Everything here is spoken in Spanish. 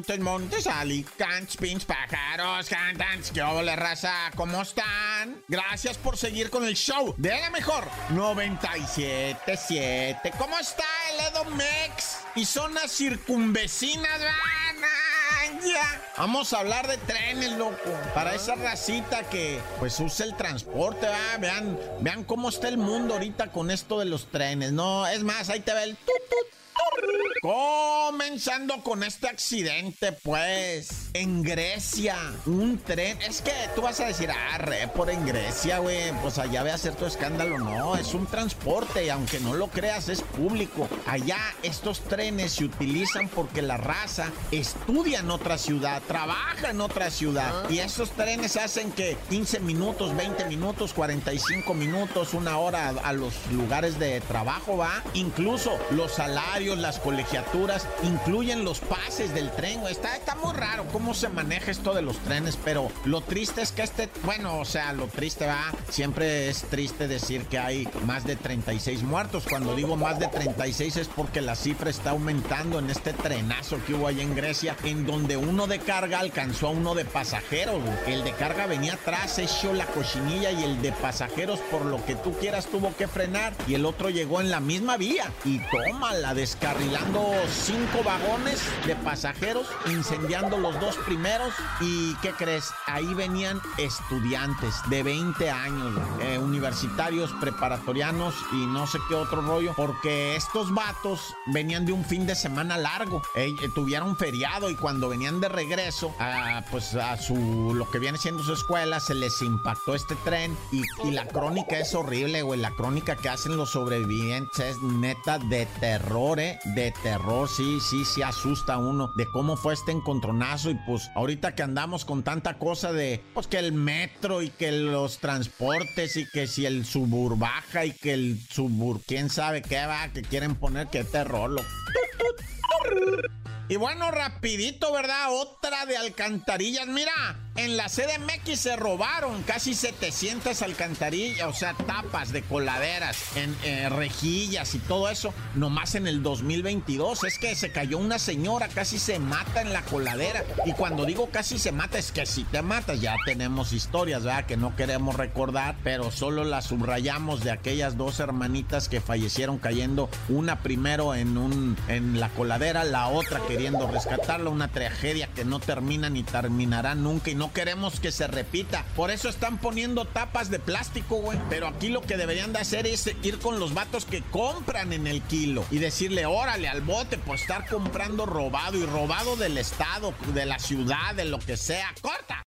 Montes, montes, alicantes, pins, pájaros, cantantes, ¿qué hola, raza? ¿Cómo están? Gracias por seguir con el show de la mejor 97.7. ¿Cómo está el Edo Mex? Y zonas circunvecinas, van. Ya. Vamos a hablar de trenes, loco. Para esa racita que pues usa el transporte, ¿va? Vean, vean cómo está el mundo ahorita con esto de los trenes. No, es más, ahí te ve el tut. Comenzando con este accidente, pues, en Grecia, un tren. Es que tú vas a decir, ah, re, por en Grecia, güey, pues allá ve a hacer tu escándalo. No, es un transporte y aunque no lo creas, es público. Allá estos trenes se utilizan porque la raza estudia en otra ciudad, trabaja en otra ciudad. Y esos trenes hacen que 15 minutos, 20 minutos, 45 minutos, una hora a los lugares de trabajo, va. Incluso los salarios, las colegiaturas, incluyen los pases del tren. güey. Está, está muy raro cómo se maneja esto de los trenes, pero lo triste es que este, bueno, o sea, lo triste va, siempre es triste decir que hay más de 36 muertos. Cuando digo más de 36 es porque la cifra está aumentando en este trenazo que hubo allá en Grecia, en donde uno de carga alcanzó a uno de pasajeros. El de carga venía atrás, echó la cochinilla y el de pasajeros, por lo que tú quieras, tuvo que frenar y el otro llegó en la misma vía y toma la descarrilando cinco vagones de pasajeros, incendiando los dos primeros. ¿Y qué crees? Ahí venían estudiantes de 20 años, eh, universitarios, preparatorianos y no sé qué otro rollo, porque estos vatos venían de un fin de semana largo, eh, tuvieron feriado y cuando venían de regreso, a, pues a su, lo que viene siendo su escuela, se les impactó este tren y, y la crónica es horrible, güey, la crónica que hacen los sobrevivientes es neta de terror, ¿eh? De terror, sí, sí, sí asusta uno de cómo fue este encontronazo y pues ahorita que andamos con tanta cosa de, pues que el metro y que los transportes y que si el subur baja y que el subur, quién sabe qué va, que quieren poner, qué terror, lo... Y bueno, rapidito, ¿verdad? Otra de alcantarillas. Mira, en la CDMX se robaron casi 700 alcantarillas, o sea, tapas de coladeras, en eh, rejillas y todo eso, nomás en el 2022. Es que se cayó una señora, casi se mata en la coladera. Y cuando digo casi se mata, es que si te matas, ya tenemos historias, ¿verdad? Que no queremos recordar, pero solo las subrayamos de aquellas dos hermanitas que fallecieron cayendo, una primero en, un, en la coladera, la otra queriendo rescatarla, una tragedia que no termina ni terminará nunca y queremos que se repita. Por eso están poniendo tapas de plástico, güey. Pero aquí lo que deberían de hacer es ir con los vatos que compran en el kilo y decirle, órale al bote por estar comprando robado y robado del estado, de la ciudad, de lo que sea. ¡Corta!